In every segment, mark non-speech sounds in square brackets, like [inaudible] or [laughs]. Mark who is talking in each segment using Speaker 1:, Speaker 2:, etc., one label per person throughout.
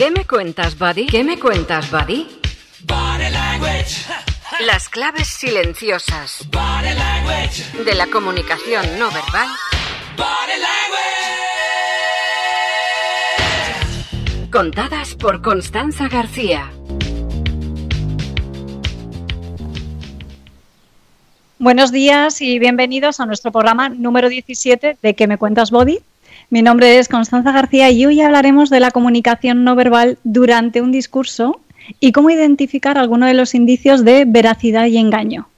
Speaker 1: ¿Qué me cuentas, buddy? ¿Qué me cuentas, buddy?
Speaker 2: Body language.
Speaker 1: Las claves silenciosas
Speaker 2: Body language.
Speaker 1: de la comunicación no verbal
Speaker 2: Body language.
Speaker 1: contadas por Constanza García.
Speaker 3: Buenos días y bienvenidos a nuestro programa número 17 de ¿Qué me cuentas, Body? Mi nombre es Constanza García y hoy hablaremos de la comunicación no verbal durante un discurso y cómo identificar algunos de los indicios de veracidad y engaño.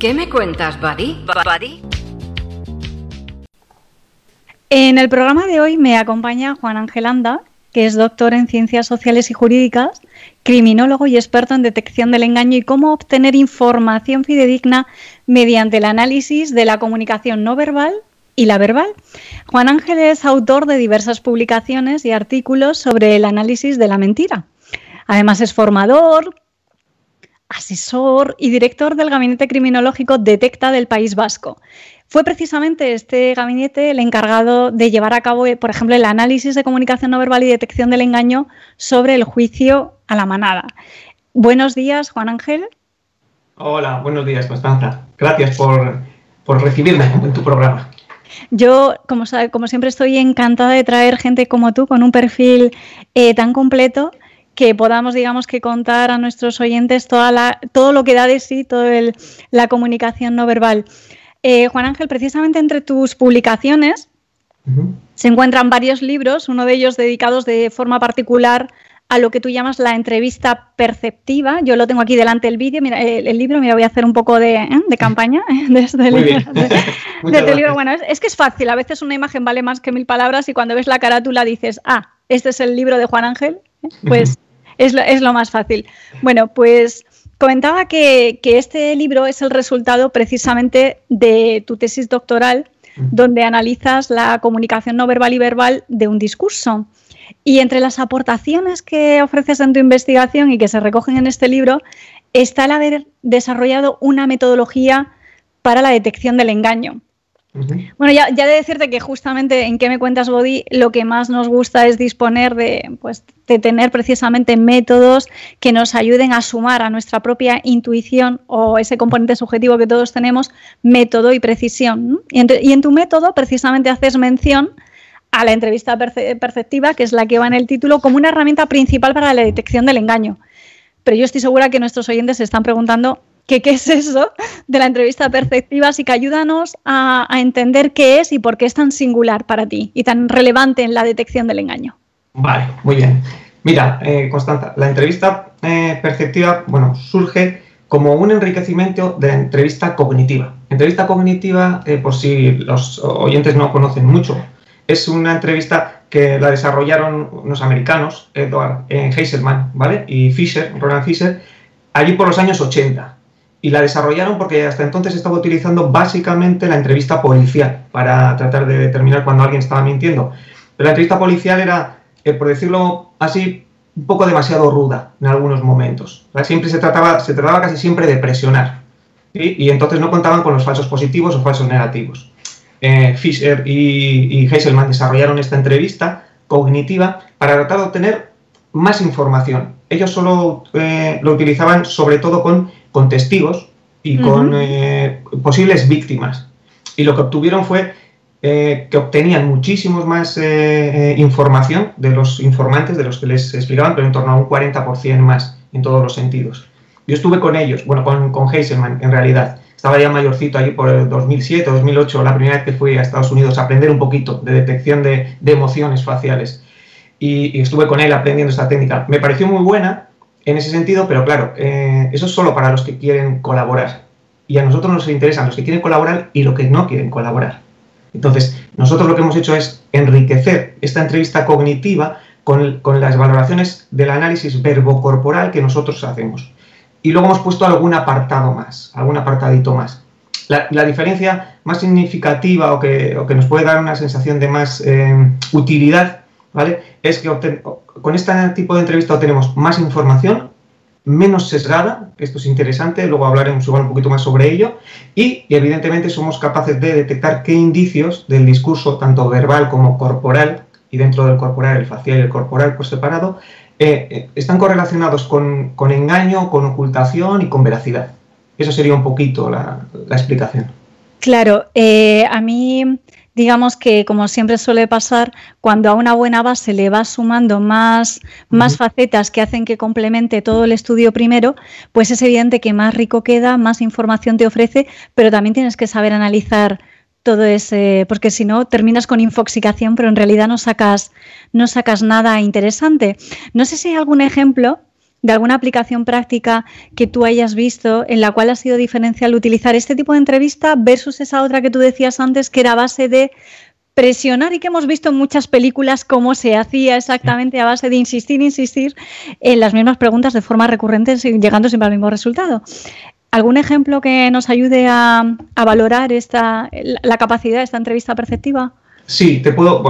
Speaker 1: ¿Qué me cuentas, buddy? Buddy.
Speaker 3: En el programa de hoy me acompaña Juan Ángel Anda, que es doctor en Ciencias Sociales y Jurídicas, criminólogo y experto en detección del engaño y cómo obtener información fidedigna mediante el análisis de la comunicación no verbal y la verbal. Juan Ángel es autor de diversas publicaciones y artículos sobre el análisis de la mentira. Además es formador, asesor y director del Gabinete Criminológico Detecta del País Vasco. Fue precisamente este gabinete el encargado de llevar a cabo, por ejemplo, el análisis de comunicación no verbal y detección del engaño sobre el juicio a la manada. Buenos días, Juan Ángel.
Speaker 4: Hola, buenos días, Constanza. Gracias por, por recibirme en tu programa.
Speaker 3: Yo, como, como, siempre, estoy encantada de traer gente como tú con un perfil eh, tan completo que podamos, digamos, que contar a nuestros oyentes toda la, todo lo que da de sí, toda la comunicación no verbal. Eh, Juan Ángel, precisamente entre tus publicaciones uh -huh. se encuentran varios libros, uno de ellos dedicados de forma particular a lo que tú llamas la entrevista perceptiva. Yo lo tengo aquí delante del vídeo, mira, el, el, libro, mira, voy a hacer un poco de, ¿eh? de campaña [laughs] de este libro. [laughs] De, este libro. Bueno, es, es, que es fácil, a veces una imagen vale más que mil palabras y cuando ves la carátula dices, ah, este es el libro de Juan Ángel, ¿eh? pues uh -huh. Es, lo, es lo más fácil. Bueno, pues comentaba que, que, este libro es el resultado precisamente de tu tesis doctoral, donde analizas la comunicación no verbal y verbal de un discurso. Y entre las aportaciones que ofreces en tu investigación y que se recogen en este libro está el haber desarrollado una metodología para la detección del engaño. Bueno, ya, ya, de decirte que justamente en qué me cuentas, Body, lo que más nos gusta es disponer de, pues, de tener precisamente métodos que nos ayuden a sumar a nuestra propia intuición o ese componente subjetivo que todos tenemos, método y precisión. Y, en, tu método precisamente haces mención a la entrevista perce perceptiva, que es la que va en el título, como una herramienta principal para la detección del engaño. Pero yo estoy segura que nuestros oyentes se están preguntando que qué es eso de la entrevista perceptiva, así que ayúdanos a, entender qué es y por qué es tan singular para ti y tan relevante en la detección del engaño.
Speaker 4: Vale, muy bien. Mira, eh, Constanza, la entrevista eh, perceptiva, bueno, surge como un enriquecimiento de la entrevista cognitiva. Entrevista cognitiva, eh, por si los oyentes no conocen mucho, es una entrevista que la desarrollaron unos americanos, Edward Heiselman, ¿vale? Y Fisher, Ronald Fisher, allí por los años 80 y la desarrollaron porque hasta entonces estaba utilizando básicamente la entrevista policial para tratar de determinar cuando alguien estaba mintiendo. Pero la entrevista policial era, eh, por decirlo así, un poco demasiado ruda en algunos momentos. Siempre se trataba, se trataba casi siempre de presionar. Y entonces no contaban con los falsos positivos o falsos negativos. Eh, Fisher y, y desarrollaron esta entrevista cognitiva para tratar de obtener más información. Ellos solo eh, lo utilizaban sobre todo con con testigos y con uh -huh. eh, posibles víctimas. Y lo que obtuvieron fue eh, que obtenían muchísimos más eh, información de los informantes, de los que les explicaban, pero en torno a un 40% más en todos los sentidos. Yo estuve con ellos, bueno, con, con Heiselman en realidad. Estaba ya mayorcito allí por el 2007 o 2008, la primera vez que fui a Estados Unidos a aprender un poquito de detección de, de emociones faciales. Y, estuve con él aprendiendo esta técnica. Me pareció muy buena, en ese sentido, pero claro, eh, eso es solo para los que quieren colaborar. Y a nosotros nos interesan los que quieren colaborar y los que no quieren colaborar. Entonces, nosotros lo que hemos hecho es enriquecer esta entrevista cognitiva con, con las valoraciones del análisis verbocorporal que nosotros hacemos. Y luego hemos puesto algún apartado más, algún apartadito más. La, la diferencia más significativa o que, o que, nos puede dar una sensación de más eh, utilidad ¿vale? Es que con este tipo de entrevista obtenemos más información menos sesgada, esto es interesante, luego hablaremos un poquito más sobre ello, y, evidentemente somos capaces de detectar qué indicios del discurso, tanto verbal como corporal, y dentro del corporal, el facial y el corporal por separado, eh, eh, están correlacionados con, engaño, con ocultación y con veracidad. Eso sería un poquito la, la explicación.
Speaker 3: Claro, eh, a mí digamos que, como siempre suele pasar, cuando a una buena base le vas sumando más, más facetas que hacen que complemente todo el estudio primero, pues es evidente que más rico queda, más información te ofrece, pero también tienes que saber analizar todo ese, porque si no terminas con infoxicación, pero en realidad no sacas, no sacas nada interesante. No sé si hay algún ejemplo de alguna aplicación práctica que tú hayas visto en la cual ha sido diferencial utilizar este tipo de entrevista versus esa otra que tú decías antes que era a base de presionar y que hemos visto en muchas películas cómo se hacía exactamente a base de insistir, insistir en las mismas preguntas de forma recurrente, llegando siempre al mismo resultado. ¿Algún ejemplo que nos ayude a, valorar esta, la capacidad de esta entrevista perceptiva?
Speaker 4: Sí, te puedo,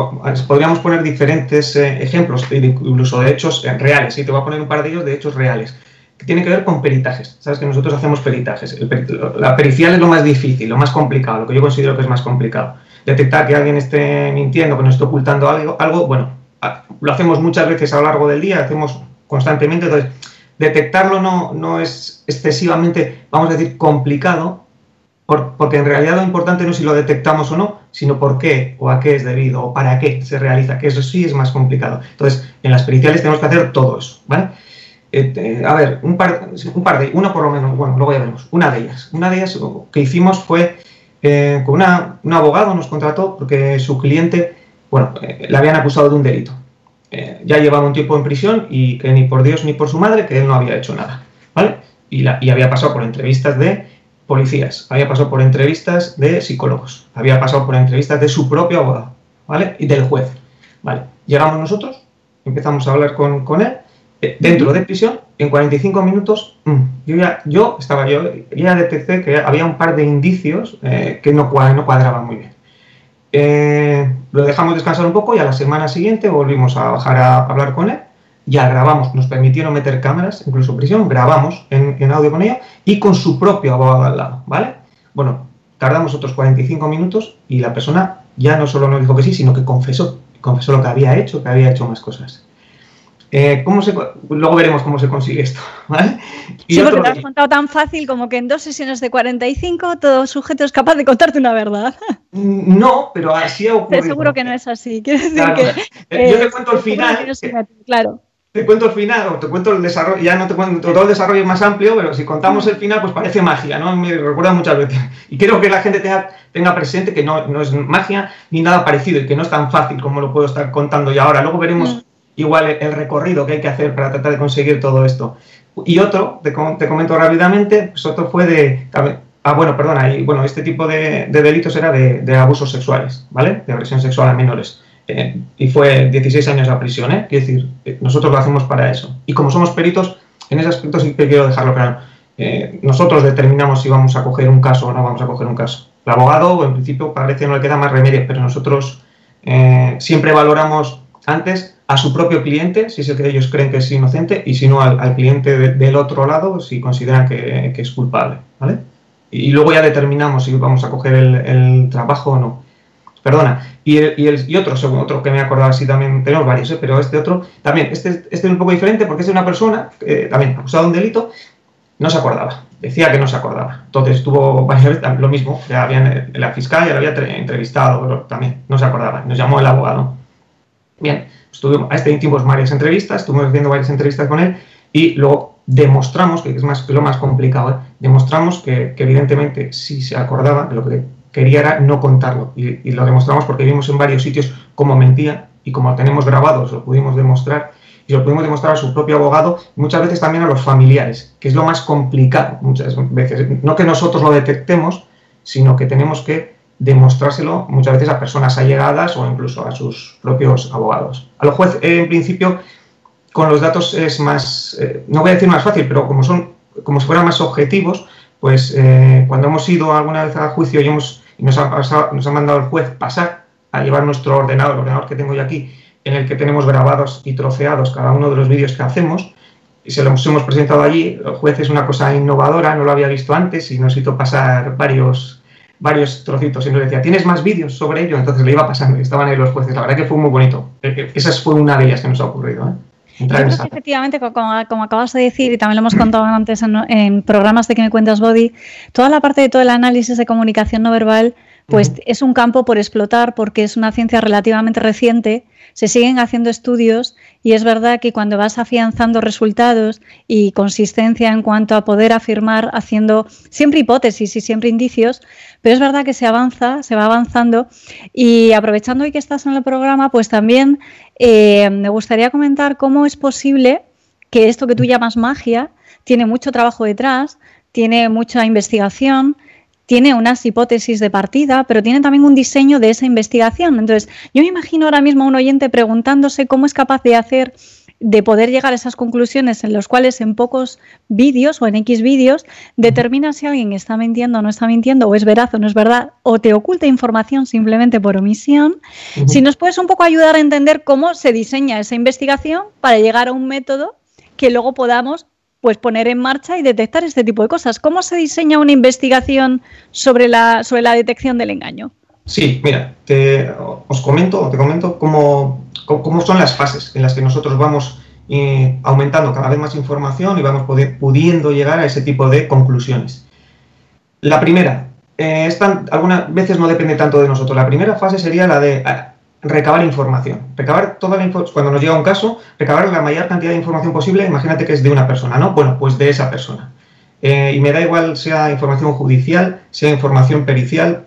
Speaker 4: podríamos poner diferentes eh, ejemplos, incluso de hechos eh, reales. Sí, te voy a poner un par de ellos de hechos reales, que tienen que ver con peritajes. Sabes que nosotros hacemos peritajes. la pericial es lo más difícil, lo más complicado, lo que yo considero que es más complicado. Detectar que alguien esté mintiendo, que nos esté ocultando algo, bueno, lo hacemos muchas veces a lo largo del día, hacemos constantemente. Entonces, detectarlo no, no es excesivamente, vamos a decir, complicado, porque en realidad lo importante no es si lo detectamos o no, sino por qué o a qué es debido o para qué se realiza, que eso sí es más complicado. Entonces, en las periciales tenemos que hacer todo eso, ¿vale? Eh, a ver, un par, un par de, una por lo menos, bueno, luego ya veremos, una de ellas. Una de ellas que hicimos fue eh, con una, un abogado nos contrató porque su cliente, bueno, eh, le habían acusado de un delito. ya llevaba un tiempo en prisión y que ni por Dios ni por su madre, que él no había hecho nada, ¿vale? Y, la, y había pasado por entrevistas de policías, había pasado por entrevistas de psicólogos, había pasado por entrevistas de su propio abogado, ¿vale? Y del juez, ¿vale? Llegamos nosotros, empezamos a hablar con, con él, eh, dentro de prisión, en 45 minutos, mm, yo ya, yo estaba, yo ya detecté que había un par de indicios eh, que no, no cuadraban muy bien. Eh, lo dejamos descansar un poco y a la semana siguiente volvimos a bajar a hablar con él ya grabamos, nos permitieron meter cámaras, incluso prisión, grabamos en, audio con ella y con su propio abogado al lado, ¿vale? Bueno, tardamos otros 45 minutos y la persona ya no solo nos dijo que sí, sino que confesó, confesó lo que había hecho, que había hecho más cosas. Eh, ¿cómo se, luego veremos cómo se consigue esto, [laughs] ¿vale?
Speaker 3: Y sí, porque te has contado tan fácil como que en dos sesiones de 45 todo sujeto es capaz de contarte una verdad.
Speaker 4: No, pero así ha ocurrido.
Speaker 3: seguro que no es así. Quiero decir
Speaker 4: claro.
Speaker 3: que,
Speaker 4: Yo te cuento el final.
Speaker 3: claro
Speaker 4: te cuento el final o te cuento el desarrollo, ya no te cuento todo el desarrollo más amplio, pero si contamos el final, pues parece magia, ¿no? Me recuerda muchas veces. Y quiero que la gente tenga, tenga presente que no, no, es magia ni nada parecido y que no es tan fácil como lo puedo estar contando ya ahora. Luego veremos mm. igual el, recorrido que hay que hacer para tratar de conseguir todo esto. Y otro, te, te comento rápidamente, pues otro fue de... Ah, bueno, perdona, y bueno, este tipo de, de delitos era de, de abusos sexuales, ¿vale? De agresión sexual a menores. Eh, y fue 16 años a prisión, ¿eh? Quiero decir, eh, nosotros lo hacemos para eso. Y como somos peritos, en ese aspecto sí que quiero dejarlo claro. Eh, nosotros determinamos si vamos a coger un caso o no vamos a coger un caso. El abogado, en principio, parece que no le queda más remedio, pero nosotros siempre valoramos antes a su propio cliente, si es el que ellos creen que es inocente, y si no al, cliente del otro lado, si consideran que, es culpable. ¿vale? Y, luego ya determinamos si vamos a coger el, el trabajo o no. Perdona, y, el, y, otro, otro que me he acordado así también, tenemos varios, ¿eh? pero este otro también, este, este es un poco diferente porque es de una persona, eh, también acusada de un delito, no se acordaba, decía que no se acordaba. Entonces estuvo [laughs] varias veces lo mismo, ya habían, la fiscal ya lo había entrevistado, pero también no se acordaba, nos llamó el abogado. Bien, estuvimos, a este hicimos varias entrevistas, estuvimos haciendo varias entrevistas con él y luego demostramos, que es más, lo más complicado, ¿eh? demostramos que, que, evidentemente si se acordaba de lo que quería era no contarlo. Y, lo demostramos porque vimos en varios sitios cómo mentía y como lo tenemos grabado, lo pudimos demostrar y lo pudimos demostrar a su propio abogado, muchas veces también a los familiares, que es lo más complicado muchas veces. No que nosotros lo detectemos, sino que tenemos que demostrárselo muchas veces a personas allegadas o incluso a sus propios abogados. A los jueces, en principio, con los datos es más, eh, no voy a decir más fácil, pero como son, como si fueran más objetivos, pues eh, cuando hemos ido alguna vez a juicio y hemos nos ha, nos ha mandado el juez pasar a llevar nuestro ordenador, el ordenador que tengo yo aquí, en el que tenemos grabados y troceados cada uno de los vídeos que hacemos, y se lo hemos presentado allí. El juez es una cosa innovadora, no lo había visto antes y nos hizo pasar varios, varios trocitos y nos decía, ¿tienes más vídeos sobre ello? Entonces le iba pasando y estaban ahí los jueces. La verdad que fue muy bonito. Eh, eh, esa fue una de ellas que nos ha ocurrido. ¿eh?
Speaker 3: Yo creo que efectivamente, como, acabas de decir, y también lo hemos contado antes en, programas de que me cuentas Body, toda la parte de todo el análisis de comunicación no verbal, pues es un campo por explotar porque es una ciencia relativamente reciente se siguen haciendo estudios y es verdad que cuando vas afianzando resultados y consistencia en cuanto a poder afirmar haciendo siempre hipótesis y siempre indicios, pero es verdad que se avanza, se va avanzando y aprovechando hoy que estás en el programa, pues también eh, me gustaría comentar cómo es posible que esto que tú llamas magia tiene mucho trabajo detrás, tiene mucha investigación, tiene unas hipótesis de partida, pero tiene también un diseño de esa investigación. Entonces, yo me imagino ahora mismo a un oyente preguntándose cómo es capaz de hacer de poder llegar a esas conclusiones en los cuales en pocos vídeos o en X vídeos determina si alguien está mintiendo o no está mintiendo, o es veraz o no es verdad, o te oculta información simplemente por omisión. Si nos puedes un poco ayudar a entender cómo se diseña esa investigación para llegar a un método que luego podamos pues poner en marcha y detectar este tipo de cosas. ¿Cómo se diseña una investigación sobre la, sobre la detección del engaño?
Speaker 4: Sí, mira, os comento, te comento cómo, cómo, son las fases en las que nosotros vamos eh, aumentando cada vez más información y vamos pudiendo llegar a ese tipo de conclusiones. La primera, eh, algunas veces no depende tanto de nosotros. La primera fase sería la de recabar información. Recabar toda la información, cuando nos llega un caso, recabar la mayor cantidad de información posible, imagínate que es de una persona, ¿no? Bueno, pues de esa persona. Eh, y me da igual sea información judicial, sea información pericial,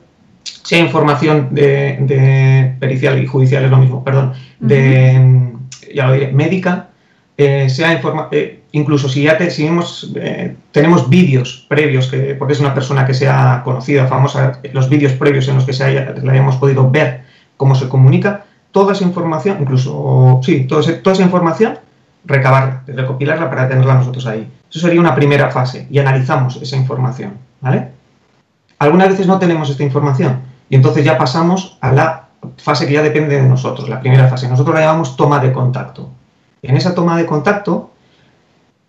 Speaker 4: sea información de, pericial y judicial es lo mismo, perdón, de, ya lo diré, médica, eh, sea informa eh, incluso si ya te, tenemos vídeos previos, que, porque es una persona que sea conocida, famosa, los vídeos previos en los que se haya, la hayamos podido ver cómo se comunica, toda esa información, incluso, sí, toda, esa información, recabarla, recopilarla para tenerla nosotros ahí. Eso sería una primera fase y analizamos esa información, ¿vale? Algunas veces no tenemos esta información y entonces ya pasamos a la fase que ya depende de nosotros, la primera fase. Nosotros la llamamos toma de contacto. En esa toma de contacto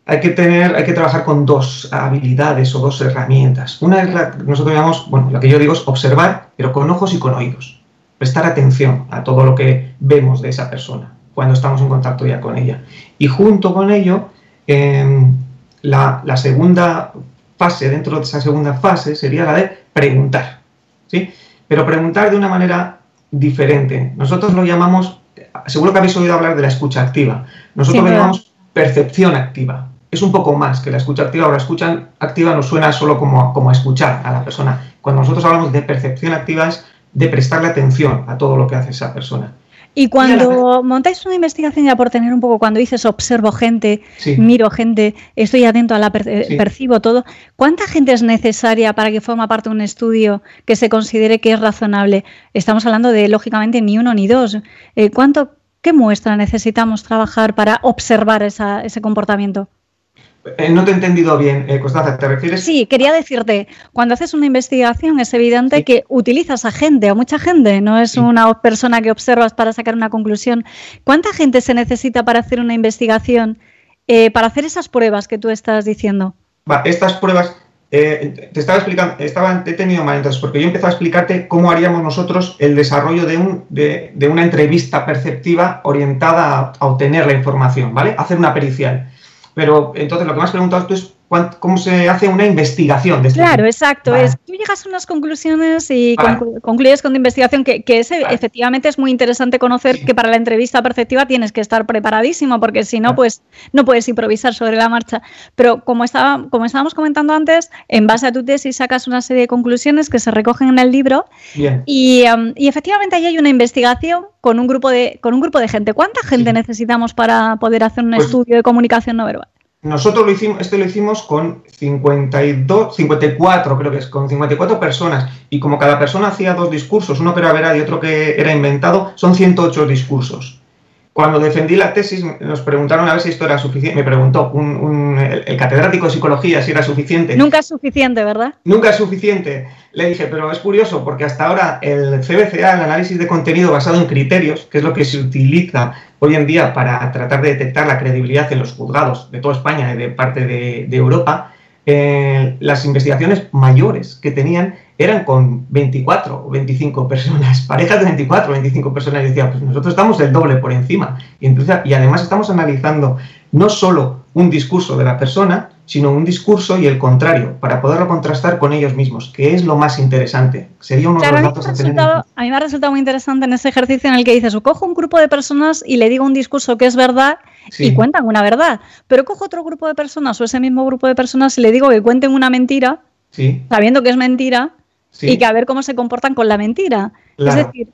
Speaker 4: hay que tener, hay que trabajar con dos habilidades o dos herramientas. Una es la nosotros llamamos, bueno, lo que yo digo es observar, pero con ojos y con oídos prestar atención a todo lo que vemos de esa persona cuando estamos en contacto ya con ella. Y junto con ello, em, la, segunda fase, dentro de esa segunda fase, sería la de preguntar. ¿sí? Pero preguntar de una manera diferente. Nosotros lo llamamos, seguro que habéis oído hablar de la escucha activa. Nosotros lo llamamos percepción activa. Es un poco más que la escucha activa. Ahora, escucha activa nos suena solo como, como a escuchar a la persona. Cuando nosotros hablamos de percepción activa es de prestarle atención a todo lo que hace esa persona.
Speaker 3: Y cuando montáis una investigación, ya por tener un poco, cuando dices observo gente, miro gente, estoy atento a la percibo todo, ¿cuánta gente es necesaria para que forma parte de un estudio que se considere que es razonable? Estamos hablando de, lógicamente, ni uno ni dos. Eh, ¿Cuánto, qué muestra necesitamos trabajar para observar ese comportamiento?
Speaker 4: Eh, no te he entendido bien, eh, Constanza, ¿te refieres?
Speaker 3: Sí, quería decirte, cuando haces una investigación es evidente que utilizas a gente, a mucha gente, no es una persona que observas para sacar una conclusión. ¿Cuánta gente se necesita para hacer una investigación, eh, para hacer esas pruebas que tú estás diciendo?
Speaker 4: Va, estas pruebas, te estaba explicando, estaba, he tenido mal entonces, porque yo empezado a explicarte cómo haríamos nosotros el desarrollo de, un, de, de una entrevista perceptiva orientada a, a obtener la información, ¿vale? Hacer una pericial. Pero entonces lo que me has preguntado tú es cómo se hace una investigación de
Speaker 3: este Claro, exacto. Es, tú llegas a unas conclusiones y concluyes con una investigación que, efectivamente es muy interesante conocer que para la entrevista perceptiva tienes que estar preparadísimo porque si no, pues no puedes improvisar sobre la marcha. Pero como, estaba, como estábamos comentando antes, en base a tu tesis sacas una serie de conclusiones que se recogen en el libro y, um, y, efectivamente ahí hay una investigación con un grupo de, con un grupo de gente. ¿Cuánta gente necesitamos para poder hacer un pues estudio de comunicación no verbal?
Speaker 4: Nosotros lo hicimos, este lo hicimos con 52, 54, creo que es, con 54 personas. Y como cada persona hacía dos discursos, uno que era verdad y otro que era inventado, son 108 discursos. Cuando defendí la tesis, nos preguntaron a ver si esto era suficiente. Me preguntó un, un, el, el, catedrático de psicología si era suficiente.
Speaker 3: Nunca es suficiente, ¿verdad?
Speaker 4: Nunca es suficiente. Le dije, pero es curioso porque hasta ahora el CBCA, el análisis de contenido basado en criterios, que es lo que se utiliza hoy en día para tratar de detectar la credibilidad en los juzgados de toda España y de parte de, de Europa, eh, las investigaciones mayores que tenían eran con 24 o 25 personas, [laughs] parejas de 24 o 25 personas, y decía, pues nosotros estamos del doble por encima. Y, y además estamos analizando no solo un discurso de la persona, sino un discurso y el contrario, para poderlo contrastar con ellos mismos, que es lo más interesante. Sería uno
Speaker 3: claro,
Speaker 4: de los datos
Speaker 3: a, tener a mí me ha resultado muy interesante en ese ejercicio en el que dices, o cojo un grupo de personas y le digo un discurso que es verdad sí. y cuentan una verdad, pero cojo otro grupo de personas o ese mismo grupo de personas y le digo que cuenten una mentira,
Speaker 4: sí.
Speaker 3: sabiendo que es mentira, Sí. y que a ver cómo se comportan con la mentira. Claro. Es decir,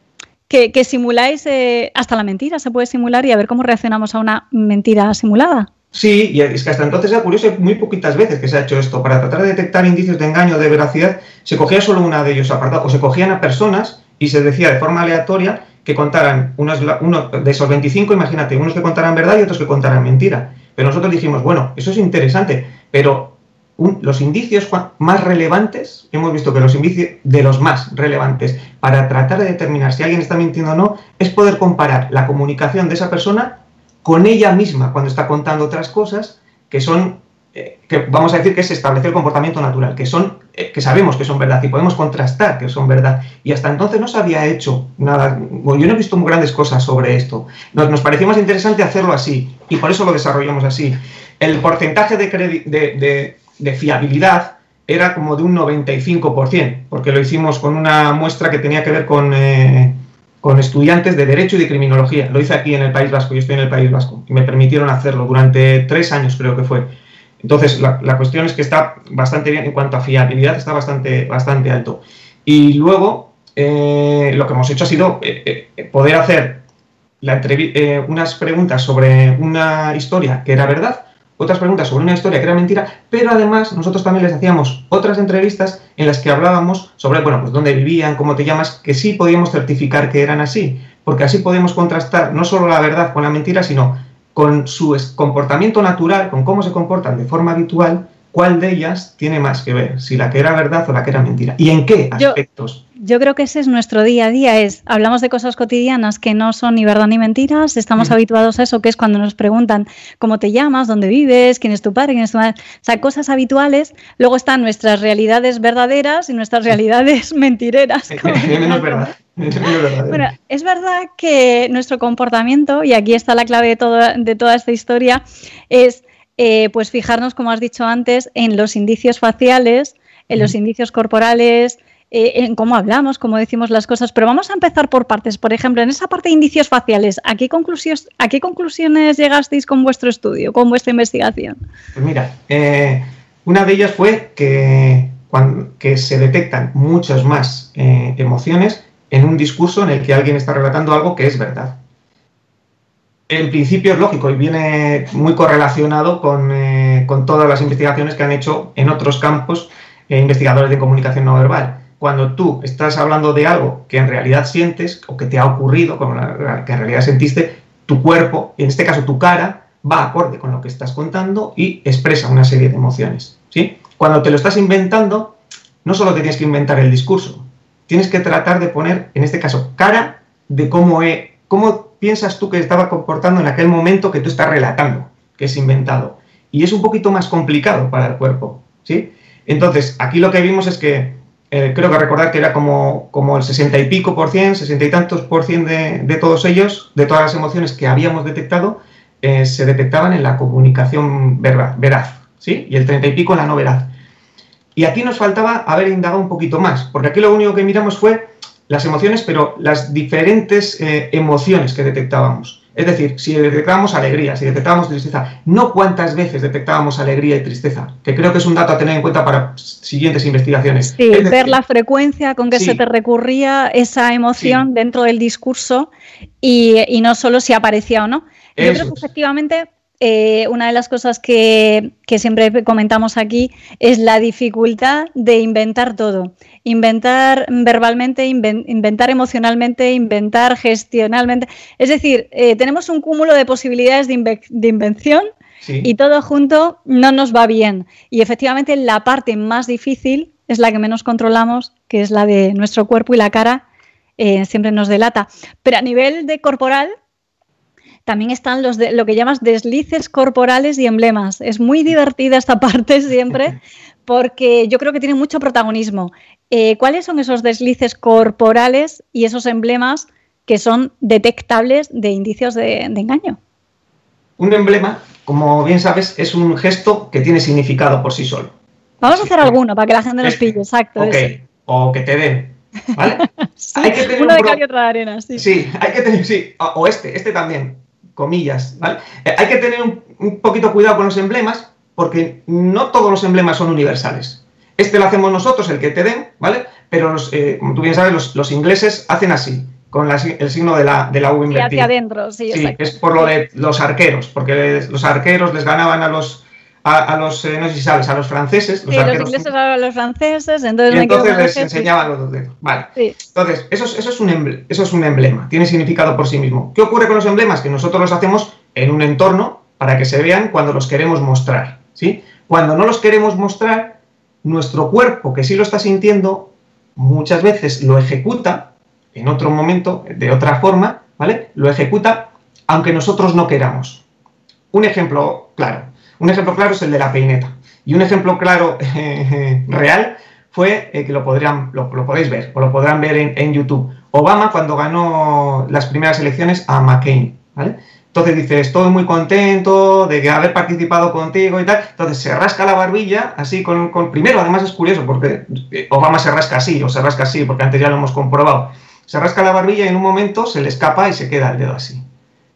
Speaker 3: que, que simuláis eh, hasta la mentira, se puede simular y a ver cómo reaccionamos a una mentira simulada.
Speaker 4: Sí, y es que hasta entonces era curioso, muy poquitas veces que se ha hecho esto. Para tratar de detectar indicios de engaño de veracidad, se cogía solo una de ellos apartado, o se cogían a personas y se decía de forma aleatoria que contaran uno de esos 25, imagínate, unos que contaran verdad y otros que contaran mentira. Pero nosotros dijimos, bueno, eso es interesante, pero los indicios más relevantes, hemos visto que los indicios de los más relevantes para tratar de determinar si alguien está mintiendo o no, es poder comparar la comunicación de esa persona con ella misma cuando está contando otras cosas que son, eh, que vamos a decir que es establecer el comportamiento natural, que son, eh, que sabemos que son verdad y podemos contrastar que son verdad. Y hasta entonces no se había hecho nada, bueno, yo no he visto muy grandes cosas sobre esto. Nos, nos pareció más interesante hacerlo así y por eso lo desarrollamos así. El porcentaje de, de, de de fiabilidad era como de un 95%, porque lo hicimos con una muestra que tenía que ver con, eh, con estudiantes de Derecho y de Criminología. Lo hice aquí en el País Vasco, yo estoy en el País Vasco, y me permitieron hacerlo durante tres años, creo que fue. Entonces, la, la cuestión es que está bastante bien en cuanto a fiabilidad, está bastante, bastante alto. Y luego, eh, lo que hemos hecho ha sido eh, poder hacer la unas preguntas sobre una historia que era verdad, otras preguntas sobre una historia que era mentira, pero además nosotros también les hacíamos otras entrevistas en las que hablábamos sobre, bueno, pues dónde vivían, cómo te llamas, que sí podíamos certificar que eran así, porque así podemos contrastar no solo la verdad con la mentira, sino con su comportamiento natural, con cómo se comportan de forma habitual, cuál de ellas tiene más que ver, si la que era verdad o la que era mentira, y en qué aspectos.
Speaker 3: Yo, yo creo que ese es nuestro día a día, es hablamos de cosas cotidianas que no son ni verdad ni mentiras, estamos mm. habituados a eso, que es cuando nos preguntan cómo te llamas, dónde vives, quién es tu padre, quién es tu madre, o sea, cosas habituales, luego están nuestras realidades verdaderas y nuestras realidades [laughs] mentireras. [laughs]
Speaker 4: Menos verdad.
Speaker 3: Bueno, es verdad que nuestro comportamiento, y aquí está la clave de, todo, de toda esta historia, es eh, pues fijarnos, como has dicho antes, en los indicios faciales, en los indicios corporales, eh, en cómo hablamos, cómo decimos las cosas, pero vamos a empezar por partes. Por ejemplo, en esa parte de indicios faciales, ¿a qué conclusiones, a qué conclusiones llegasteis con vuestro estudio, con vuestra investigación?
Speaker 4: Pues mira, eh, una de ellas fue que, cuando, que se detectan muchas más emociones en un discurso en el que alguien está relatando algo que es verdad en principio es lógico y viene muy correlacionado con, eh, con, todas las investigaciones que han hecho en otros campos eh, investigadores de comunicación no verbal. Cuando tú estás hablando de algo que en realidad sientes o que te ha ocurrido, que en realidad sentiste, tu cuerpo, en este caso tu cara, va acorde con lo que estás contando y expresa una serie de emociones. ¿sí? Cuando te lo estás inventando, no solo te tienes que inventar el discurso, tienes que tratar de poner, en este caso, cara de cómo, he, cómo piensas tú que estaba comportando en aquel momento que tú estás relatando, que es inventado. Y es un poquito más complicado para el cuerpo, ¿sí? Entonces, aquí lo que vimos es que, eh, creo que recordar que era como, como el 60 y pico por cien, 60 y tantos por cien de, de todos ellos, de todas las emociones que habíamos detectado, eh, se detectaban en la comunicación veraz, ¿sí? Y el 30 y pico en la no veraz. Y aquí nos faltaba haber indagado un poquito más, porque aquí lo único que miramos fue las emociones, pero las diferentes eh, emociones que detectábamos. Es decir, si detectábamos alegría, si detectábamos tristeza, no cuántas veces detectábamos alegría y tristeza, que creo que es un dato a tener en cuenta para siguientes investigaciones.
Speaker 3: Sí, decir, ver la frecuencia con que sí. se te recurría esa emoción sí. dentro del discurso y, y, no solo si aparecía o no. Yo Eso creo que efectivamente eh, una de las cosas que, que, siempre comentamos aquí es la dificultad de inventar todo. Inventar verbalmente, inventar emocionalmente, inventar gestionalmente. Es decir, eh, tenemos un cúmulo de posibilidades de, de invención sí. y todo junto no nos va bien. Y efectivamente la parte más difícil es la que menos controlamos, que es la de nuestro cuerpo y la cara. Eh, siempre nos delata. Pero a nivel de corporal, también están los de, lo que llamas deslices corporales y emblemas. Es muy divertida esta parte siempre [laughs] porque yo creo que tiene mucho protagonismo. Eh, ¿Cuáles son esos deslices corporales y esos emblemas que son detectables de indicios de, de engaño?
Speaker 4: Un emblema, como bien sabes, es un gesto que tiene significado por sí solo.
Speaker 3: Vamos a hacer alguno para que la gente nos pille, exacto.
Speaker 4: Ok, ese. o que te den. ¿Vale? [laughs]
Speaker 3: sí, hay que tener uno de cal y otra de arena, sí.
Speaker 4: Sí, hay que tener, sí, o, o este, este también comillas, ¿vale? Eh, hay que tener un, un, poquito cuidado con los emblemas porque no todos los emblemas son universales. Este lo hacemos nosotros, el que te den, ¿vale? Pero, los, eh, como tú bien sabes, los, los, ingleses hacen así, con la, el signo de la, de la U invertida.
Speaker 3: Hacia adentro, sí.
Speaker 4: Sí, es por lo de los arqueros, porque los arqueros les ganaban a los, a, a los, eh, no sé si sabes, a los franceses.
Speaker 3: Los, sí, los ingleses a los franceses, entonces,
Speaker 4: y entonces les enseñaban los dos dedos. Vale. Sí. Entonces, eso es, eso, es un emblema, eso es un emblema, tiene significado por sí mismo. ¿Qué ocurre con los emblemas? Que nosotros los hacemos en un entorno para que se vean cuando los queremos mostrar. ¿sí? Cuando no los queremos mostrar, nuestro cuerpo, que sí lo está sintiendo, muchas veces lo ejecuta en otro momento, de otra forma, ¿vale? Lo ejecuta aunque nosotros no queramos. Un ejemplo claro. Un ejemplo claro es el de la peineta. Y un ejemplo claro [laughs] eh, real fue eh, que lo, podrían, lo, podéis ver, o lo podrán ver en, YouTube. Obama cuando ganó las primeras elecciones a McCain. Entonces dice, estoy muy contento de haber participado contigo y tal. Entonces se rasca la barbilla, así con, con, Primero, además es curioso, porque Obama se rasca así, o se rasca así, porque antes ya lo hemos comprobado. Se rasca la barbilla y en un momento se le escapa y se queda el dedo así.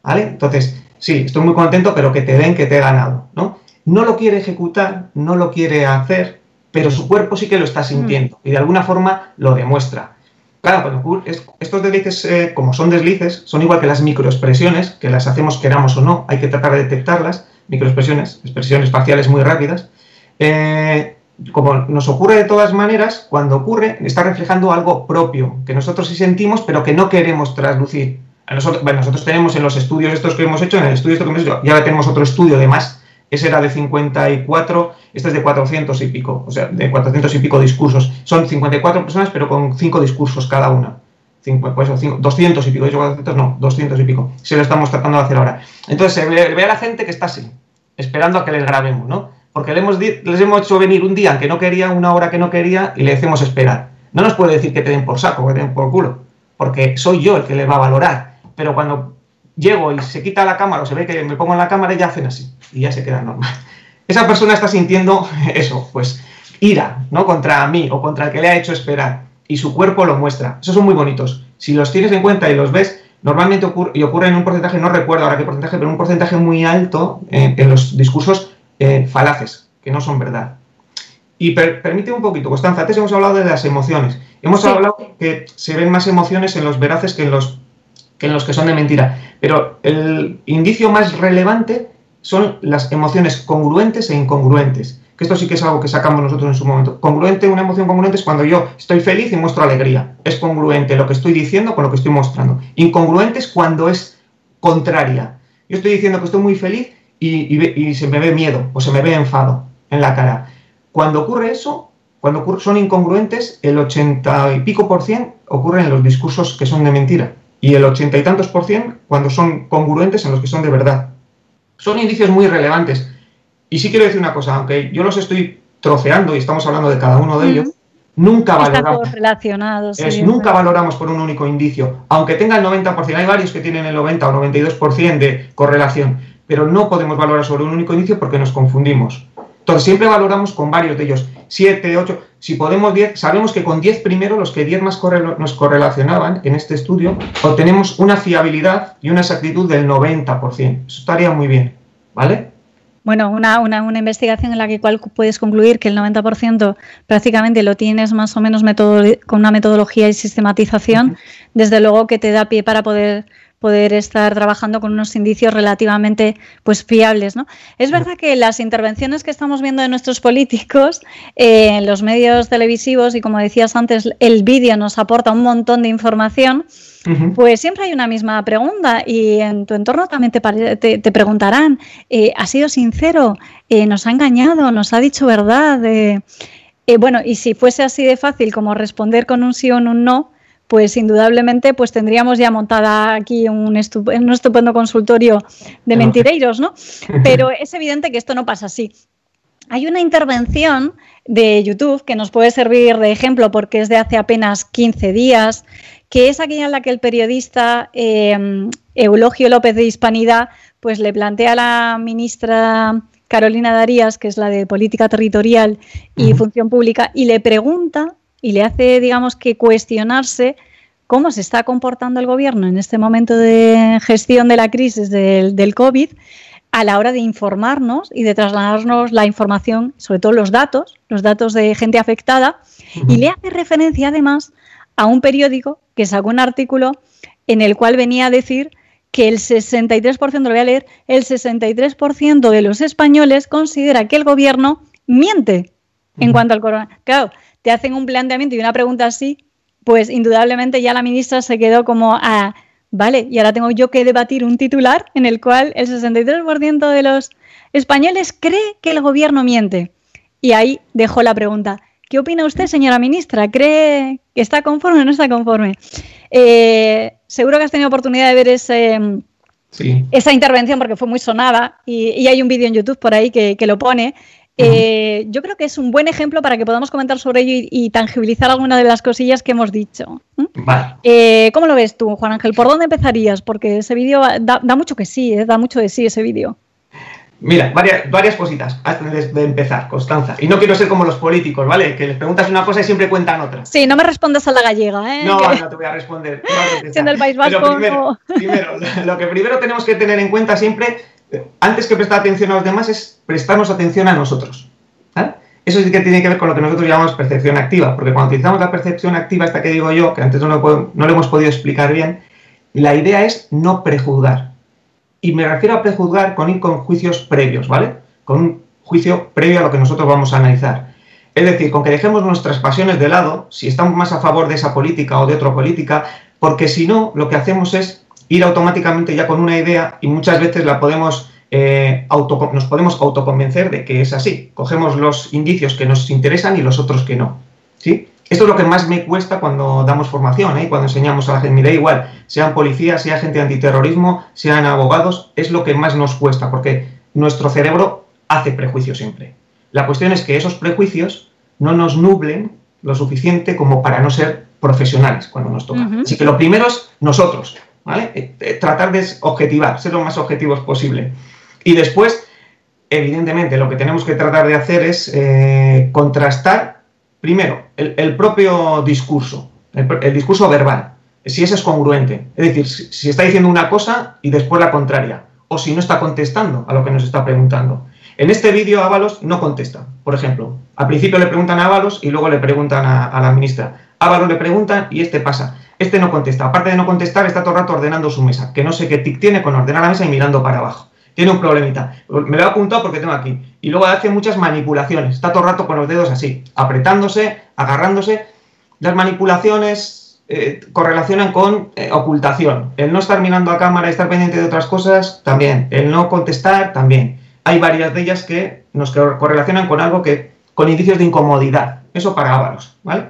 Speaker 4: ¿Vale? Entonces, sí, estoy muy contento, pero que te den que te he ganado, ¿no? No lo quiere ejecutar, no lo quiere hacer, pero su cuerpo sí que lo está sintiendo y de alguna forma lo demuestra. Claro, cuando estos deslices, eh, como son deslices, son igual que las microexpresiones, que las hacemos queramos o no, hay que tratar de detectarlas, microexpresiones, expresiones faciales muy rápidas. Eh, como nos ocurre de todas maneras, cuando ocurre, está reflejando algo propio, que nosotros sí sentimos, pero que no queremos traslucir. Nosotros, tenemos en los estudios estos que hemos hecho, en el estudio esto que hemos hecho, ya tenemos otro estudio de más, ese era de 54, este es de 400 y pico, o sea, de 400 y pico discursos. Son 54 personas, pero con 5 discursos cada una. 5, pues, 5, 200 y pico, yo 400 no, 200 y pico. Se lo estamos tratando de hacer ahora. Entonces, se ve, a la gente que está así, esperando a que les grabemos, ¿no? Porque le hemos, les hemos hecho venir un día que no quería, una hora que no quería, y le hacemos esperar. No nos puede decir que te den por saco, que te den por culo, porque soy yo el que le va a valorar. Pero cuando llego y se quita la cámara o se ve que me pongo en la cámara y ya hacen así y ya se queda normal. [laughs] Esa persona está sintiendo [laughs] eso, pues ira, ¿no? Contra mí o contra el que le ha hecho esperar y su cuerpo lo muestra. Esos son muy bonitos. Si los tienes en cuenta y los ves, normalmente ocurre, y ocurre en un porcentaje, no recuerdo ahora qué porcentaje, pero un porcentaje muy alto en, en los discursos eh, falaces, que no son verdad. Y per, permite un poquito, Constanza, antes hemos hablado de las emociones. Hemos sí. hablado que se ven más emociones en los veraces que en los que en los que son de mentira. Pero el indicio más relevante son las emociones congruentes e incongruentes. Que esto sí que es algo que sacamos nosotros en su momento. Congruente, una emoción congruente es cuando yo estoy feliz y muestro alegría. Es congruente lo que estoy diciendo con lo que estoy mostrando. Incongruente es cuando es contraria. Yo estoy diciendo que estoy muy feliz y, y, se me ve miedo o se me ve enfado en la cara. Cuando ocurre eso, cuando son incongruentes, el 80 y pico por cien ocurre en los discursos que son de mentira y el ochenta y tantos por cien cuando son congruentes en los que son de verdad. Son indicios muy relevantes. Y sí quiero decir una cosa, aunque yo los estoy troceando y estamos hablando de cada uno de ellos, mm. nunca valoramos.
Speaker 3: relacionados.
Speaker 4: Es, sí, nunca valoramos por un único indicio. Aunque tenga el 90%, hay varios que tienen el 90 o 92% de correlación, pero no podemos valorar sobre un único indicio porque nos confundimos. Entonces siempre valoramos con varios de ellos, 7, 8, si podemos 10, sabemos que con 10 primero, los que 10 más nos correlacionaban en este estudio, obtenemos una fiabilidad y una exactitud del 90%. Eso estaría muy bien, ¿vale?
Speaker 3: Bueno, una, una, una, investigación en la que cual puedes concluir que el 90% prácticamente lo tienes más o menos con una metodología y sistematización, uh -huh. desde luego que te da pie para poder poder estar trabajando con unos indicios relativamente pues fiables. ¿no? Es verdad que las intervenciones que estamos viendo de nuestros políticos eh, en los medios televisivos y como decías antes, el vídeo nos aporta un montón de información. Pues siempre hay una misma pregunta y en tu entorno también te, te, preguntarán, eh, ¿ha sido sincero? Eh, ¿Nos ha engañado? ¿Nos ha dicho verdad? bueno, y si fuese así de fácil como responder con un sí o un no, pues indudablemente pues tendríamos ya montada aquí un, estupendo consultorio de mentireiros, ¿no? [laughs] Pero es evidente que esto no pasa así. Hay una intervención de YouTube que nos puede servir de ejemplo porque es de hace apenas 15 días, que es aquella en la que el periodista em, Eulogio López de Hispanidad pues le plantea a la ministra Carolina Darías, que es la de Política Territorial y Función Pública, y le pregunta y le hace, digamos, que cuestionarse cómo se está comportando el gobierno en este momento de gestión de la crisis del, COVID a la hora de informarnos y de trasladarnos la información, sobre todo los datos, los datos de gente afectada, y le hace referencia además a un periódico que sacó un artículo en el cual venía a decir que el 63%, lo voy a leer, el 63% de los españoles considera que el gobierno miente en cuanto al coronavirus. Claro, te hacen un planteamiento y una pregunta así, pues indudablemente ya la ministra se quedó como a, ah, vale, y ahora tengo yo que debatir un titular en el cual el 63% de los españoles cree que el gobierno miente. Y ahí dejó la pregunta. ¿Qué opina usted, señora ministra? ¿Cree que está conforme o no está conforme? Eh, seguro que has tenido oportunidad de ver ese, esa intervención porque fue muy sonada y, hay un vídeo en YouTube por ahí que, que lo pone. Eh, yo creo que es un buen ejemplo para que podamos comentar sobre ello y, tangibilizar alguna de las cosillas que hemos dicho. Eh, ¿Cómo lo ves tú, Juan Ángel? ¿Por dónde empezarías? Porque ese vídeo da, mucho que sí, ¿eh? da mucho de sí ese vídeo.
Speaker 4: Mira, varias, varias cositas antes de empezar, Constanza. Y no quiero ser como los políticos, ¿vale? Que les preguntas una cosa y siempre cuentan otra.
Speaker 3: Sí, no me respondas a la gallega, ¿eh?
Speaker 4: No, no te voy a responder.
Speaker 3: Siendo el País Vasco.
Speaker 4: primero, lo que primero tenemos que tener en cuenta siempre antes que prestar atención a los demás es prestarnos atención a nosotros. Eso sí que tiene que ver con lo que nosotros llamamos percepción activa, porque cuando utilizamos la percepción activa, esta que digo yo, que antes no lo, no lo hemos podido explicar bien, la idea es no prejuzgar. Y me refiero a prejuzgar con ir con juicios previos, ¿vale? Con un juicio previo a lo que nosotros vamos a analizar. Es decir, con que dejemos nuestras pasiones de lado, si estamos más a favor de esa política o de otra política, porque si no, lo que hacemos es ir automáticamente ya con una idea y muchas veces la podemos, eh, nos podemos autoconvencer de que es así. Cogemos los indicios que nos interesan y los otros que no. ¿sí? Esto es lo que más me cuesta cuando damos formación, ¿eh? cuando enseñamos a la gente. Mira, igual, sean policías, sea gente antiterrorismo, sean abogados, es lo que más nos cuesta, porque nuestro cerebro hace prejuicios siempre. La cuestión es que esos prejuicios no nos nublen lo suficiente como para no ser profesionales cuando nos toca. Así que lo primero es nosotros, eh, eh, tratar de objetivar, ser lo más objetivos posible. Y después, evidentemente, lo que tenemos que tratar de hacer es eh, contrastar, primero, el, propio discurso, el, discurso verbal, si ese es congruente. Es decir, si, está diciendo una cosa y después la contraria, o si no está contestando a lo que nos está preguntando. En este vídeo Ábalos no contesta, por ejemplo. Al principio le preguntan a Ábalos y luego le preguntan a, a la ministra. Ábalos le preguntan y este pasa. Este no contesta. Aparte de no contestar, está todo el rato ordenando su mesa, que no sé qué tic tiene con ordenar la mesa y mirando para abajo. Tiene un problemita. Me lo he apuntado porque tengo aquí. Y luego hace muchas manipulaciones. Está todo el rato con los dedos así, apretándose, agarrándose. Las manipulaciones eh, correlacionan con eh, ocultación. El no estar mirando a cámara y estar pendiente de otras cosas, también. El no contestar, también. Hay varias de ellas que nos correlacionan con algo que, con indicios de incomodidad. Eso para Ávaros, ¿vale?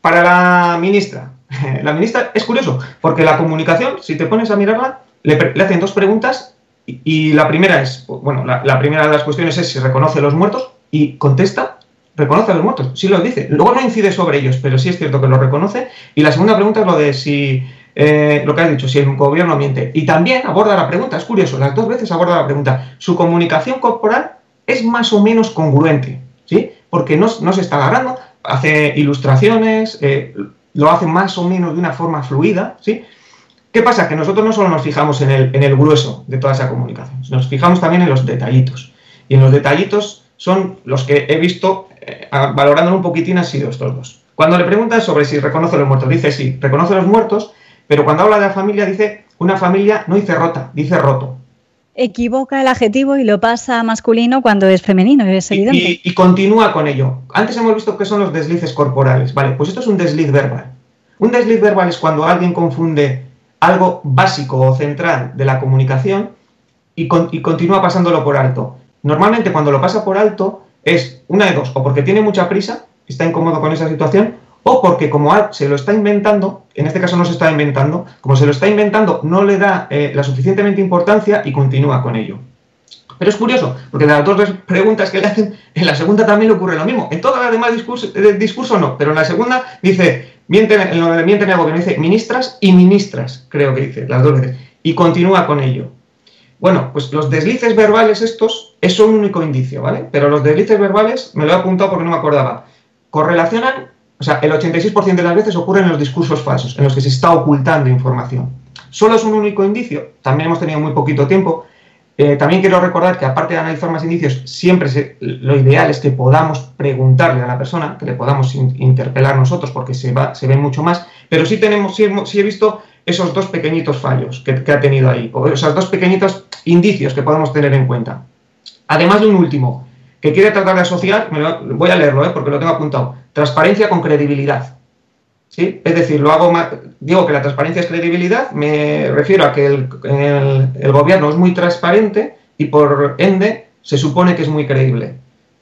Speaker 4: Para la ministra, [laughs] la ministra es curioso, porque la comunicación, si te pones a mirarla, le, hacen dos preguntas y, la primera es, bueno, la, primera de las cuestiones es si reconoce los muertos y contesta, reconoce a los muertos, sí lo dice. Luego no incide sobre ellos, pero sí es cierto que lo reconoce. Y la segunda pregunta es lo de si, eh, lo que ha dicho, si el gobierno miente. Y también aborda la pregunta, es curioso, las dos veces aborda la pregunta. Su comunicación corporal es más o menos congruente, ¿sí? Porque no, se está agarrando, hace ilustraciones, eh, lo hace más o menos de una forma fluida, ¿sí? ¿Qué pasa? Que nosotros no solo nos fijamos en el, en el grueso de toda esa comunicación, nos fijamos también en los detallitos. Y en los detallitos son los que he visto, eh, valorando un poquitín, han sido estos dos. Cuando le preguntan sobre si reconoce los muertos, dice sí, reconoce los muertos, pero cuando habla de la familia dice una familia no dice rota, dice roto.
Speaker 3: Equivoca el adjetivo y lo pasa a masculino cuando es femenino, es
Speaker 4: Y,
Speaker 3: evidente.
Speaker 4: y- y continúa con ello. Antes hemos visto que son los deslices corporales. Vale, pues esto es un desliz verbal. Un desliz verbal es cuando alguien confunde algo básico o central de la comunicación y, con- y continúa pasándolo por alto. Normalmente cuando lo pasa por alto es una de dos, o porque tiene mucha prisa, está incómodo con esa situación, o porque como se lo está inventando, en este caso no se está inventando, como se lo está inventando no le da eh, la suficientemente importancia y continúa con ello. Pero es curioso, porque de las dos preguntas que le hacen, en la segunda también le ocurre lo mismo. En todas las demás discurso, eh, discurso no, pero en la segunda dice, mienten, en lo de mienten en el gobierno, dice ministras y ministras, creo que dice, las dos veces, y continúa con ello. Bueno, pues los deslices verbales estos es un único indicio, ¿vale? Pero los deslices verbales, me lo he apuntado porque no me acordaba, correlacionan, o sea, el 86% de las veces ocurren en los discursos falsos, en los que se está ocultando información. Solo es un único indicio, también hemos tenido muy poquito tiempo. Eh, también quiero recordar que aparte de analizar más indicios, siempre lo ideal es que podamos preguntarle a la persona, que le podamos in- interpelar nosotros porque se, va, se ve mucho más, pero sí, tenemos, sí, he visto esos dos pequeñitos fallos que, ha tenido ahí, o esos dos pequeñitos indicios que podemos tener en cuenta. Además de un último, que quiere tratar de asociar, voy a leerlo ¿eh? porque lo tengo apuntado, transparencia con credibilidad. ¿Sí? Es decir, lo hago más, digo que la transparencia es credibilidad, me refiero a que el, el- el gobierno es muy transparente y por ende se supone que es muy creíble.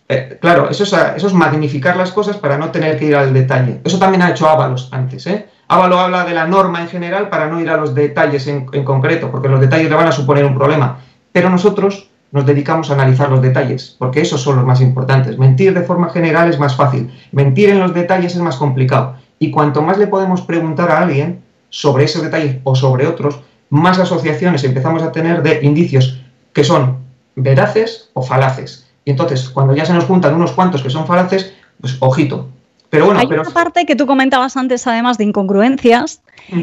Speaker 4: Eh, claro, eso es, eso es magnificar las cosas para no tener que ir al detalle. Eso también ha hecho Ábalos antes. ¿eh? Ábalo habla de la norma en general para no ir a los detalles en concreto, porque los detalles le van a suponer un problema. Pero nosotros nos dedicamos a analizar los detalles, porque esos son los más importantes. Mentir de forma general es más fácil, mentir en los detalles es más complicado. Y cuanto más le podemos preguntar a alguien sobre esos detalles o sobre otros, más asociaciones empezamos a tener de indicios que son veraces o falaces. Y entonces, cuando ya se nos juntan unos cuantos que son falaces, pues ojito. Pero bueno,
Speaker 3: Hay
Speaker 4: pero...
Speaker 3: una parte que tú comentabas antes, además de incongruencias,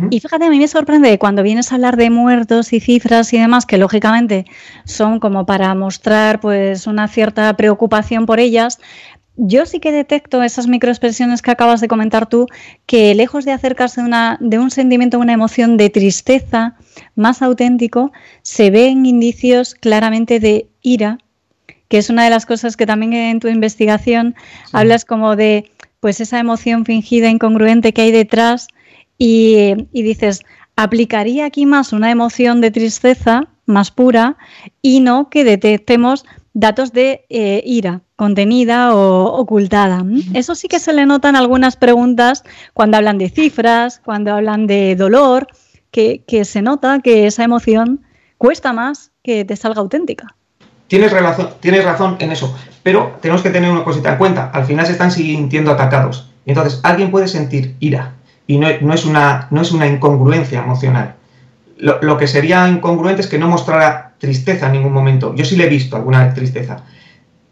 Speaker 3: y fíjate, a mí me sorprende cuando vienes a hablar de muertos y cifras y demás, que lógicamente son como para mostrar pues una cierta preocupación por ellas. Yo sí que detecto esas microexpresiones que acabas de comentar tú, que lejos de acercarse de, una, de un sentimiento, una emoción de tristeza más auténtico, se ven indicios claramente de ira, que es una de las cosas que también en tu investigación hablas como de pues esa emoción fingida, incongruente que hay detrás y, y dices, aplicaría aquí más una emoción de tristeza más pura y no que detectemos datos de eh, ira contenida o ocultada. ¿m? Eso sí que se le notan algunas preguntas cuando hablan de cifras, cuando hablan de dolor, que, que se nota que esa emoción cuesta más que te salga auténtica.
Speaker 4: Tienes, razón, tienes razón en eso, pero tenemos que tener una cosita en cuenta. Al final se están sintiendo atacados. Entonces, alguien puede sentir ira y no, no es, una, no es una incongruencia emocional. Lo, lo, que sería incongruente es que no mostrara tristeza en ningún momento. Yo sí le he visto alguna tristeza.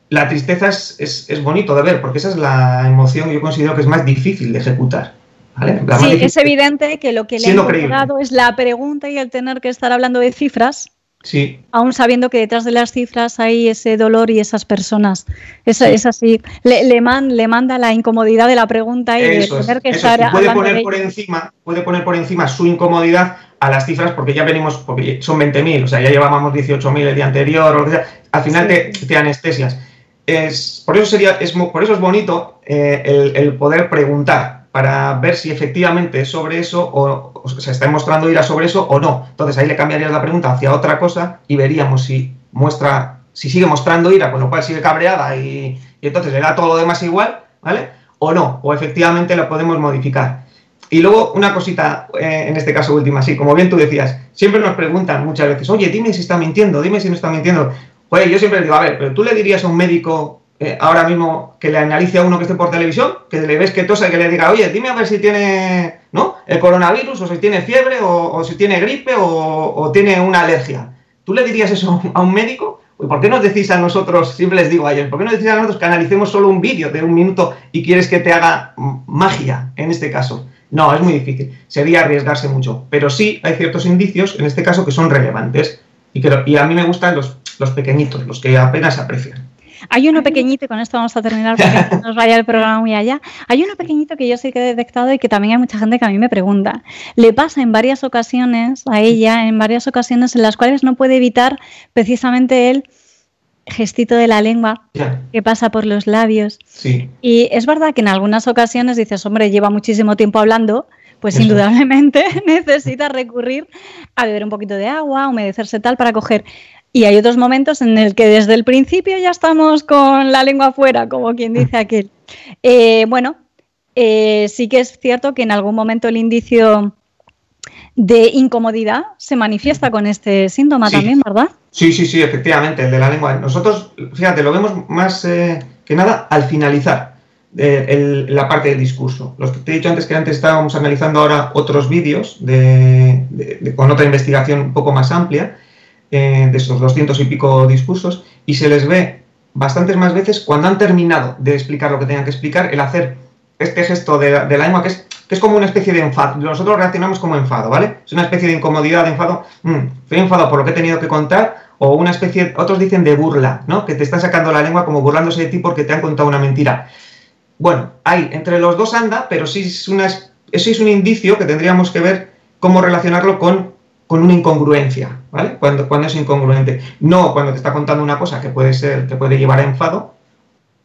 Speaker 4: La tristeza es, es, es bonito de ver porque esa es la emoción que yo considero que es más difícil de ejecutar.
Speaker 3: sí,
Speaker 4: difícil,
Speaker 3: es evidente que lo que le ha incorporado es la pregunta y el tener que estar hablando de cifras
Speaker 4: Sí.
Speaker 3: Aún sabiendo que detrás de las cifras hay ese dolor y esas personas. Es, sí. es así. Le, le, man, le, manda la incomodidad de la pregunta y
Speaker 4: eso
Speaker 3: de tener
Speaker 4: es,
Speaker 3: que estar
Speaker 4: es. Puede poner por encima, puede poner por encima su incomodidad a las cifras porque ya venimos, porque son 20.000, o sea, ya llevábamos 18.000 el día anterior, o sea, al final sí. te, te, anestesias. Es, por, eso sería, es, por eso es bonito eh, el, el poder preguntar para ver si efectivamente es sobre eso o, o, se está mostrando ira sobre eso o no. Entonces ahí le cambiarías la pregunta hacia otra cosa y veríamos si muestra, si sigue mostrando ira, con lo cual sigue cabreada y, y entonces le da todo lo demás igual, ¿vale? O no, o efectivamente lo podemos modificar. Y luego una cosita, eh, en este caso última, sí, como bien tú decías, siempre nos preguntan muchas veces, oye, dime si está mintiendo, dime si no está mintiendo. Pues yo siempre digo, a ver, pero tú le dirías a un médico eh, ahora mismo que le analice a uno que esté por televisión, que le ves que tosa y que le diga, oye, dime a ver si tiene ¿no? el coronavirus, o si tiene fiebre, o, si tiene gripe, o, tiene una alergia. ¿Tú le dirías eso a un médico? ¿Y por qué nos decís a nosotros, siempre les digo a ellos, ¿por qué nos decís a nosotros que analicemos solo un vídeo de un minuto y quieres que te haga magia en este caso? No, es muy difícil, sería arriesgarse mucho, pero sí hay ciertos indicios, en este caso, que son relevantes y, que, y a mí me gustan los, los pequeñitos, los que apenas aprecian.
Speaker 3: Hay uno pequeñito, y con esto vamos a terminar porque no [laughs] nos vaya el programa muy allá. Hay uno pequeñito que yo sí que he detectado y que también hay mucha gente que a mí me pregunta. Le pasa en varias ocasiones a ella, en varias ocasiones en las cuales no puede evitar precisamente el gestito de la lengua que pasa por los labios.
Speaker 4: Sí.
Speaker 3: Y es verdad que en algunas ocasiones dices, hombre, lleva muchísimo tiempo hablando, pues indudablemente [laughs] necesita recurrir a beber un poquito de agua, humedecerse tal para coger. Y hay otros momentos en el que desde el principio ya estamos con la lengua afuera, como quien dice aquel. Eh, bueno, eh, sí que es cierto que en algún momento el indicio de incomodidad se manifiesta con este síntoma también, ¿verdad?
Speaker 4: Sí, sí, sí, efectivamente, el de la lengua. Nosotros, fíjate, lo vemos más eh, que nada al finalizar la parte del discurso. Los que te he dicho antes que antes estábamos analizando ahora otros vídeos con otra investigación un poco más amplia eh, de esos doscientos y pico discursos y se les ve bastantes más veces cuando han terminado de explicar lo que tenían que explicar, el hacer este gesto de, la lengua que es, que es como una especie de enfado. Nosotros reaccionamos como enfado, ¿vale? Es una especie de incomodidad, de enfado. Mm, estoy por lo que he tenido que contar o una especie, otros dicen de burla, ¿no? Que te está sacando la lengua como burlándose de ti porque te han contado una mentira. Bueno, hay, entre los dos anda, pero sí es, una, es un indicio que tendríamos que ver cómo relacionarlo con con una incongruencia, ¿vale? Cuando, cuando es incongruente. No cuando te está contando una cosa que puede ser, que puede llevar a enfado,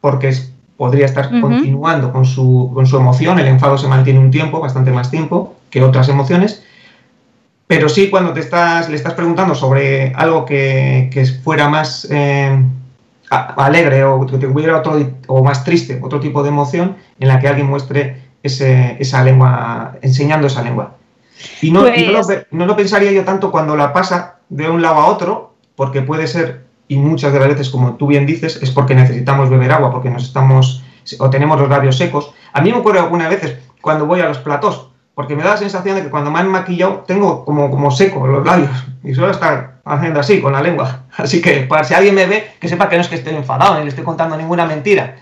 Speaker 4: porque podría estar continuando con su, con su emoción, el enfado se mantiene un tiempo, bastante más tiempo que otras emociones, pero sí cuando te estás, le estás preguntando sobre algo que, fuera más eh, alegre o que tuviera otro, o más triste, otro tipo de emoción, en la que alguien muestre esa lengua, enseñando esa lengua. Y, no, pues no, lo, pensaría yo tanto cuando la pasa de un lado a otro, porque puede ser, y muchas de las veces, como tú bien dices, es porque necesitamos beber agua, porque nos estamos, o tenemos los labios secos. A mí me ocurre algunas veces cuando voy a los platos, porque me da la sensación de que cuando me han maquillado tengo como, como seco los labios y suelo estar haciendo así con la lengua. [laughs] Así que para si alguien me ve, que sepa que no es que esté enfadado ni le estoy contando ninguna mentira,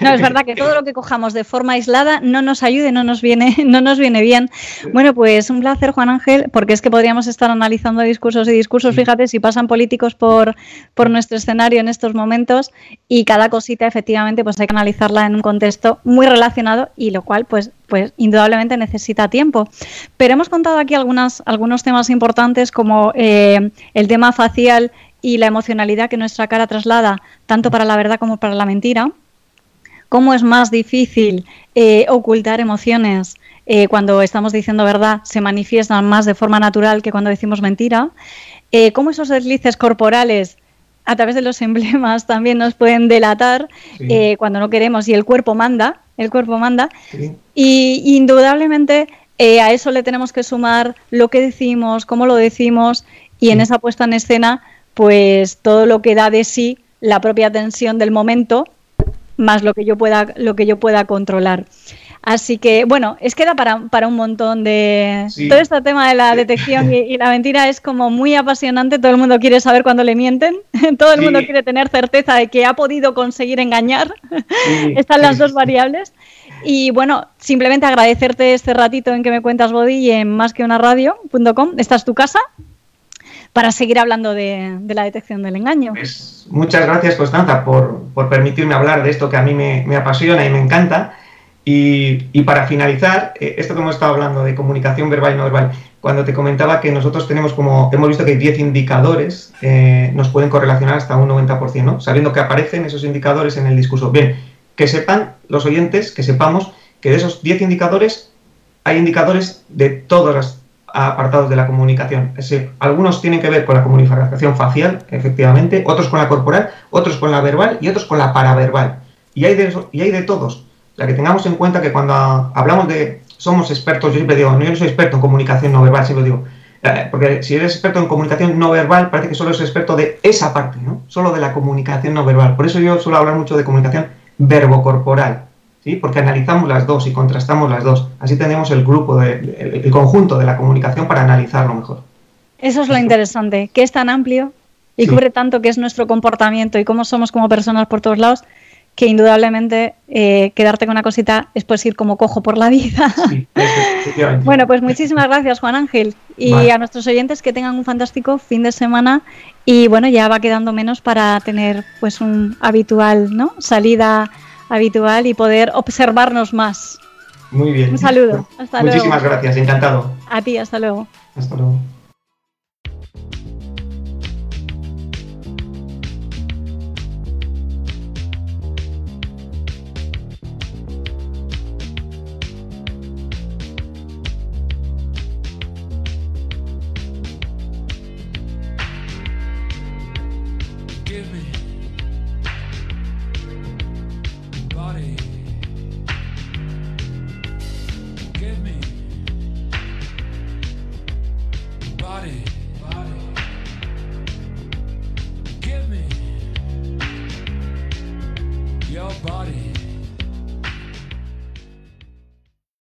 Speaker 3: no, es verdad que todo lo que cojamos de forma aislada no nos ayude, no nos viene, [laughs] no nos viene bien. Bueno, pues un placer, Juan Ángel, porque es que podríamos estar analizando discursos y discursos, fíjate, si pasan políticos por, por nuestro escenario en estos momentos y cada cosita efectivamente pues hay que analizarla en un contexto muy relacionado y lo cual pues pues indudablemente necesita tiempo. Pero hemos contado aquí algunas, algunos temas importantes como eh, el tema facial y la emocionalidad que nuestra cara traslada, tanto para la verdad como para la mentira, cómo es más difícil eh, ocultar emociones eh, cuando estamos diciendo verdad, se manifiestan más de forma natural que cuando decimos mentira, eh, cómo esos deslices corporales a través de los [laughs] emblemas también nos pueden delatar cuando no queremos y el cuerpo manda, el cuerpo manda, y indudablemente a eso le tenemos que sumar lo que decimos, cómo lo decimos y en esa puesta en escena pues todo lo que da de sí la propia tensión del momento más lo que yo pueda lo que yo pueda controlar. Así que, bueno, es que da para, para un montón de... Todo este tema de la detección y, la [laughs] mentira es como muy apasionante. Todo el mundo quiere saber cuándo le mienten. [laughs] Todo el mundo quiere tener certeza de que ha podido conseguir engañar. [laughs] Están las dos variables. Y bueno, simplemente agradecerte este ratito en que me cuentas, Body, y en másqueunaradio.com. Esta es tu casa para seguir hablando de, la detección del engaño.
Speaker 4: Pues muchas gracias, Constanza, por, permitirme hablar de esto que a mí me, apasiona y me encanta. Y, para finalizar, eh, esto que hemos estado hablando de comunicación verbal y no verbal, cuando te comentaba que nosotros tenemos como, hemos visto que 10 indicadores eh, nos pueden correlacionar hasta un 90%, ¿no? sabiendo que aparecen esos indicadores en el discurso. Bien, que sepan los oyentes, que sepamos que de esos 10 indicadores hay indicadores de todas las apartados de la comunicación. algunos tienen que ver con la comunicación facial, efectivamente, otros con la corporal, otros con la verbal y otros con la paraverbal. Y hay de, y hay de todos. La que tengamos en cuenta que cuando hablamos de somos expertos, yo siempre digo, no, yo no soy experto en comunicación no verbal, siempre digo, eh, porque si eres experto en comunicación no verbal, parece que solo eres experto de esa parte, ¿no? Solo de la comunicación no verbal. Por eso yo suelo hablar mucho de comunicación verbocorporal porque analizamos las dos y contrastamos las dos. Así tenemos el grupo, de, el, conjunto de la comunicación para analizarlo mejor.
Speaker 3: Eso es lo interesante, que es tan amplio y cubre tanto que es nuestro comportamiento y cómo somos como personas por todos lados, que indudablemente eh, quedarte con una cosita es pues ir como cojo por la vida. [laughs] bueno, pues muchísimas gracias Juan Ángel Y
Speaker 4: Vale.
Speaker 3: a nuestros oyentes que tengan un fantástico fin de semana y bueno, ya va quedando menos para tener pues un habitual, ¿no? Salida habitual y poder observarnos más.
Speaker 4: Muy bien.
Speaker 3: Un saludo. Hasta
Speaker 4: Muchísimas
Speaker 3: luego.
Speaker 4: gracias, encantado.
Speaker 3: A ti, hasta luego.
Speaker 4: Hasta luego.